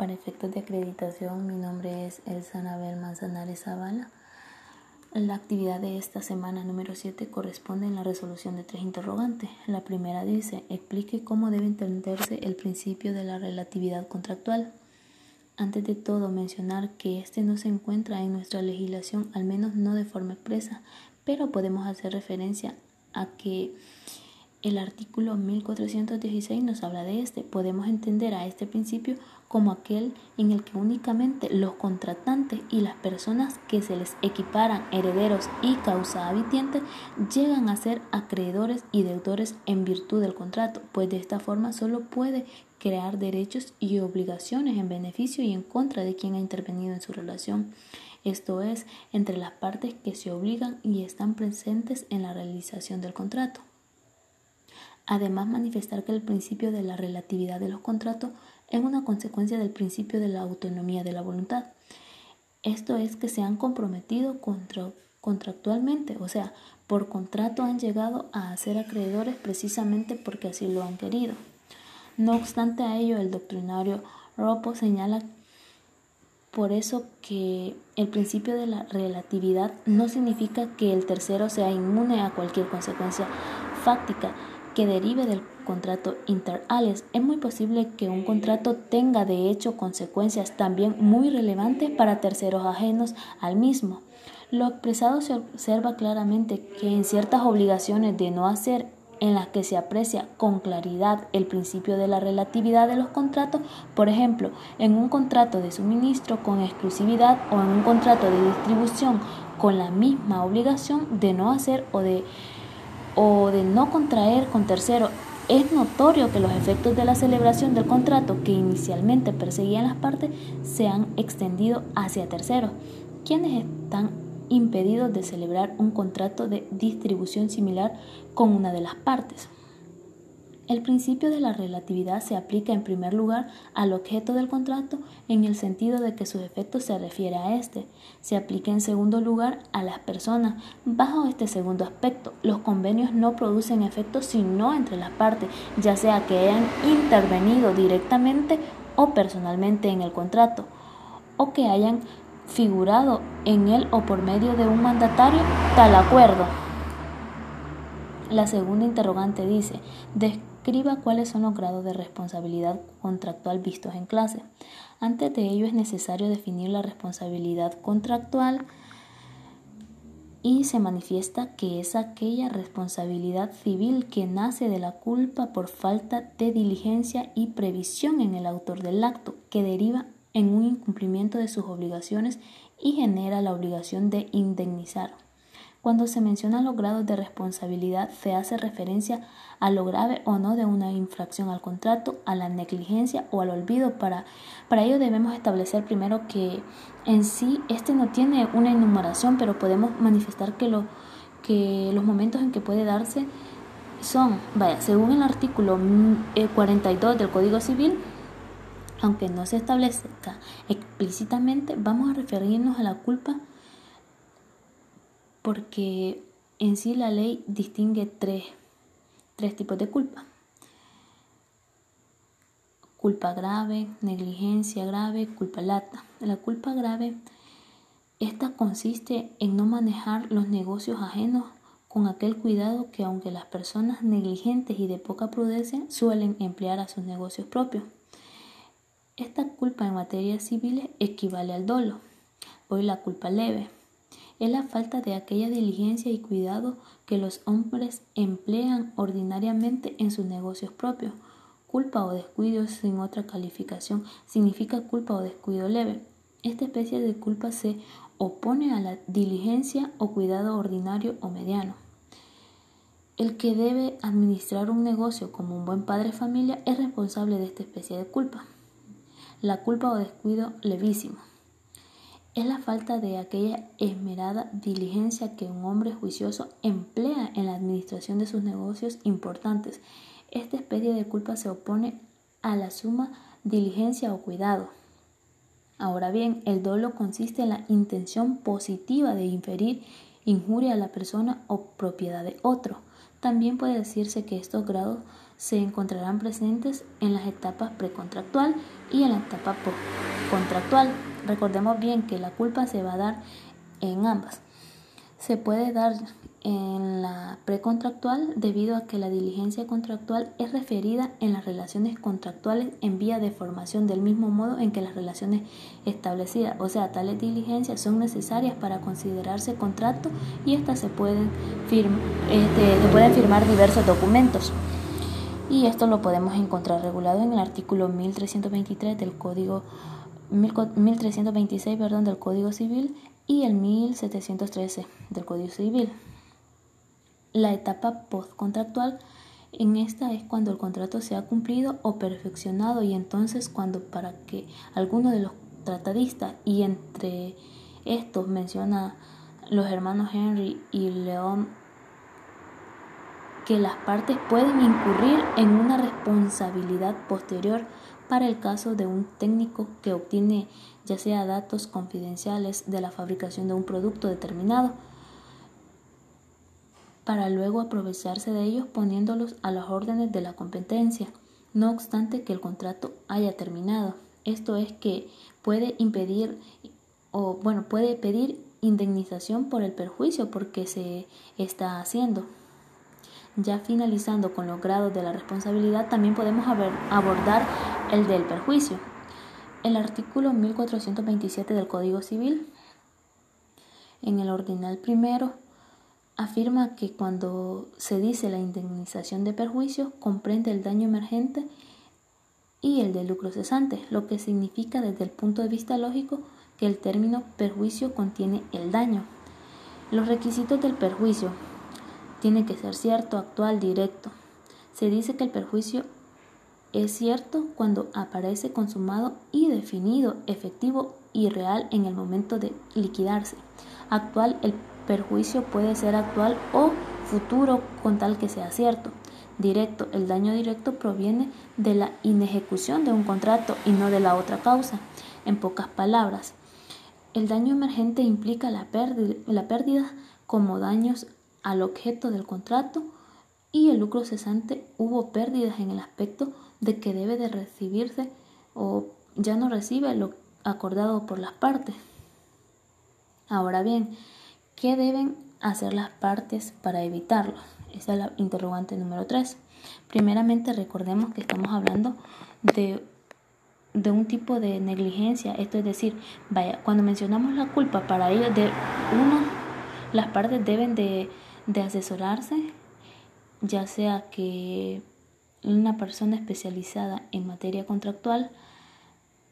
Para efectos de acreditación, mi nombre es Elsa Nabel Manzanares Zavala. La actividad de esta semana número 7 corresponde en la resolución de tres interrogantes. La primera dice, explique cómo debe entenderse el principio de la relatividad contractual. Antes de todo, mencionar que este no se encuentra en nuestra legislación, al menos no de forma expresa, pero podemos hacer referencia a que el artículo 1416 nos habla de este. Podemos entender a este principio como aquel en el que únicamente los contratantes y las personas que se les equiparan herederos y causa habitientes llegan a ser acreedores y deudores en virtud del contrato, pues de esta forma solo puede crear derechos y obligaciones en beneficio y en contra de quien ha intervenido en su relación. Esto es, entre las partes que se obligan y están presentes en la realización del contrato. Además, manifestar que el principio de la relatividad de los contratos es una consecuencia del principio de la autonomía de la voluntad. Esto es que se han comprometido contractualmente, o sea, por contrato han llegado a ser acreedores precisamente porque así lo han querido. No obstante a ello, el doctrinario Ropo señala por eso que el principio de la relatividad no significa que el tercero sea inmune a cualquier consecuencia fáctica, que derive del contrato inter ales. Es muy posible que un contrato tenga de hecho consecuencias también muy relevantes para terceros ajenos al mismo. Lo expresado se observa claramente que en ciertas obligaciones de no hacer en las que se aprecia con claridad el principio de la relatividad de los contratos, por ejemplo, en un contrato de suministro con exclusividad o en un contrato de distribución con la misma obligación de no hacer o de o de no contraer con tercero, es notorio que los efectos de la celebración del contrato que inicialmente perseguían las partes se han extendido hacia terceros, quienes están impedidos de celebrar un contrato de distribución similar con una de las partes. El principio de la relatividad se aplica en primer lugar al objeto del contrato en el sentido de que sus efectos se refiere a este. Se aplica en segundo lugar a las personas. Bajo este segundo aspecto, los convenios no producen efectos sino entre las partes, ya sea que hayan intervenido directamente o personalmente en el contrato, o que hayan figurado en él o por medio de un mandatario tal acuerdo. La segunda interrogante dice, describa cuáles son los grados de responsabilidad contractual vistos en clase. Antes de ello es necesario definir la responsabilidad contractual y se manifiesta que es aquella responsabilidad civil que nace de la culpa por falta de diligencia y previsión en el autor del acto, que deriva en un incumplimiento de sus obligaciones y genera la obligación de indemnizar. Cuando se mencionan los grados de responsabilidad, se hace referencia a lo grave o no de una infracción al contrato, a la negligencia o al olvido. Para, para ello debemos establecer primero que en sí este no tiene una enumeración, pero podemos manifestar que, lo, que los momentos en que puede darse son, vaya, según el artículo 42 del Código Civil, aunque no se establezca explícitamente, vamos a referirnos a la culpa porque en sí la ley distingue tres, tres tipos de culpa. Culpa grave, negligencia grave, culpa lata. La culpa grave, esta consiste en no manejar los negocios ajenos con aquel cuidado que aunque las personas negligentes y de poca prudencia suelen emplear a sus negocios propios. Esta culpa en materia civil equivale al dolo. Hoy la culpa leve es la falta de aquella diligencia y cuidado que los hombres emplean ordinariamente en sus negocios propios. Culpa o descuido sin otra calificación significa culpa o descuido leve. Esta especie de culpa se opone a la diligencia o cuidado ordinario o mediano. El que debe administrar un negocio como un buen padre de familia es responsable de esta especie de culpa. La culpa o descuido levísimo es la falta de aquella esmerada diligencia que un hombre juicioso emplea en la administración de sus negocios importantes. Esta especie de culpa se opone a la suma diligencia o cuidado. Ahora bien, el dolo consiste en la intención positiva de inferir injuria a la persona o propiedad de otro. También puede decirse que estos grados se encontrarán presentes en las etapas precontractual y en la etapa postcontractual. Recordemos bien que la culpa se va a dar en ambas. Se puede dar en la precontractual debido a que la diligencia contractual es referida en las relaciones contractuales en vía de formación del mismo modo en que las relaciones establecidas, o sea, tales diligencias son necesarias para considerarse contrato y estas se pueden, este, se pueden firmar diversos documentos. Y esto lo podemos encontrar regulado en el artículo 1323 del Código 1326 perdón, del Código Civil y el 1713 del Código Civil. La etapa postcontractual en esta es cuando el contrato se ha cumplido o perfeccionado y entonces cuando para que alguno de los tratadistas y entre estos menciona los hermanos Henry y León que las partes pueden incurrir en una responsabilidad posterior para el caso de un técnico que obtiene ya sea datos confidenciales de la fabricación de un producto determinado para luego aprovecharse de ellos poniéndolos a las órdenes de la competencia, no obstante que el contrato haya terminado. Esto es que puede impedir o bueno, puede pedir indemnización por el perjuicio porque se está haciendo. Ya finalizando con los grados de la responsabilidad, también podemos abordar el del perjuicio. El artículo 1427 del Código Civil, en el ordinal primero, afirma que cuando se dice la indemnización de perjuicios comprende el daño emergente y el de lucro cesante, lo que significa desde el punto de vista lógico que el término perjuicio contiene el daño. Los requisitos del perjuicio tienen que ser cierto, actual, directo. Se dice que el perjuicio es cierto cuando aparece consumado y definido, efectivo y real en el momento de liquidarse. Actual, el perjuicio puede ser actual o futuro con tal que sea cierto. Directo, el daño directo proviene de la inejecución de un contrato y no de la otra causa. En pocas palabras, el daño emergente implica la pérdida, la pérdida como daños al objeto del contrato y el lucro cesante hubo pérdidas en el aspecto de que debe de recibirse o ya no recibe lo acordado por las partes. Ahora bien, ¿Qué deben hacer las partes para evitarlo? Esa es la interrogante número 3. Primeramente recordemos que estamos hablando de, de, un tipo de negligencia, esto es decir, vaya, cuando mencionamos la culpa para ello, de uno, las partes deben de, de asesorarse, ya sea que una persona especializada en materia contractual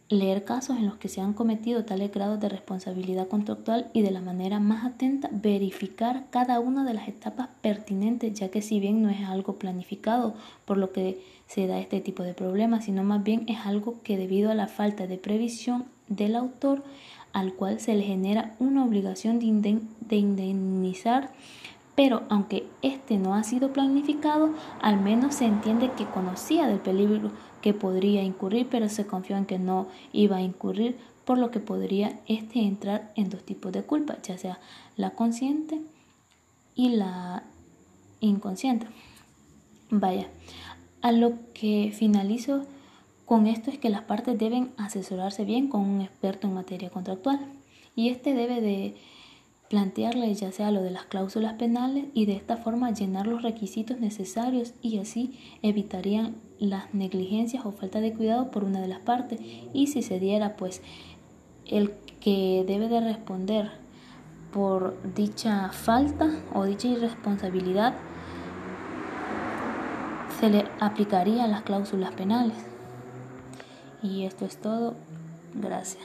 leer casos en los que se han cometido tales grados de responsabilidad contractual y de la manera más atenta verificar cada una de las etapas pertinentes, ya que si bien no es algo planificado por lo que se da este tipo de problemas, sino más bien es algo que debido a la falta de previsión del autor, al cual se le genera una obligación de, de indemnizar pero aunque este no ha sido planificado, al menos se entiende que conocía del peligro que podría incurrir, pero se confió en que no iba a incurrir, por lo que podría este entrar en dos tipos de culpa, ya sea la consciente y la inconsciente. Vaya, a lo que finalizo con esto es que las partes deben asesorarse bien con un experto en materia contractual. Y este debe de plantearle ya sea lo de las cláusulas penales y de esta forma llenar los requisitos necesarios y así evitarían las negligencias o falta de cuidado por una de las partes. Y si se diera pues el que debe de responder por dicha falta o dicha irresponsabilidad se le aplicarían las cláusulas penales y esto es todo. Gracias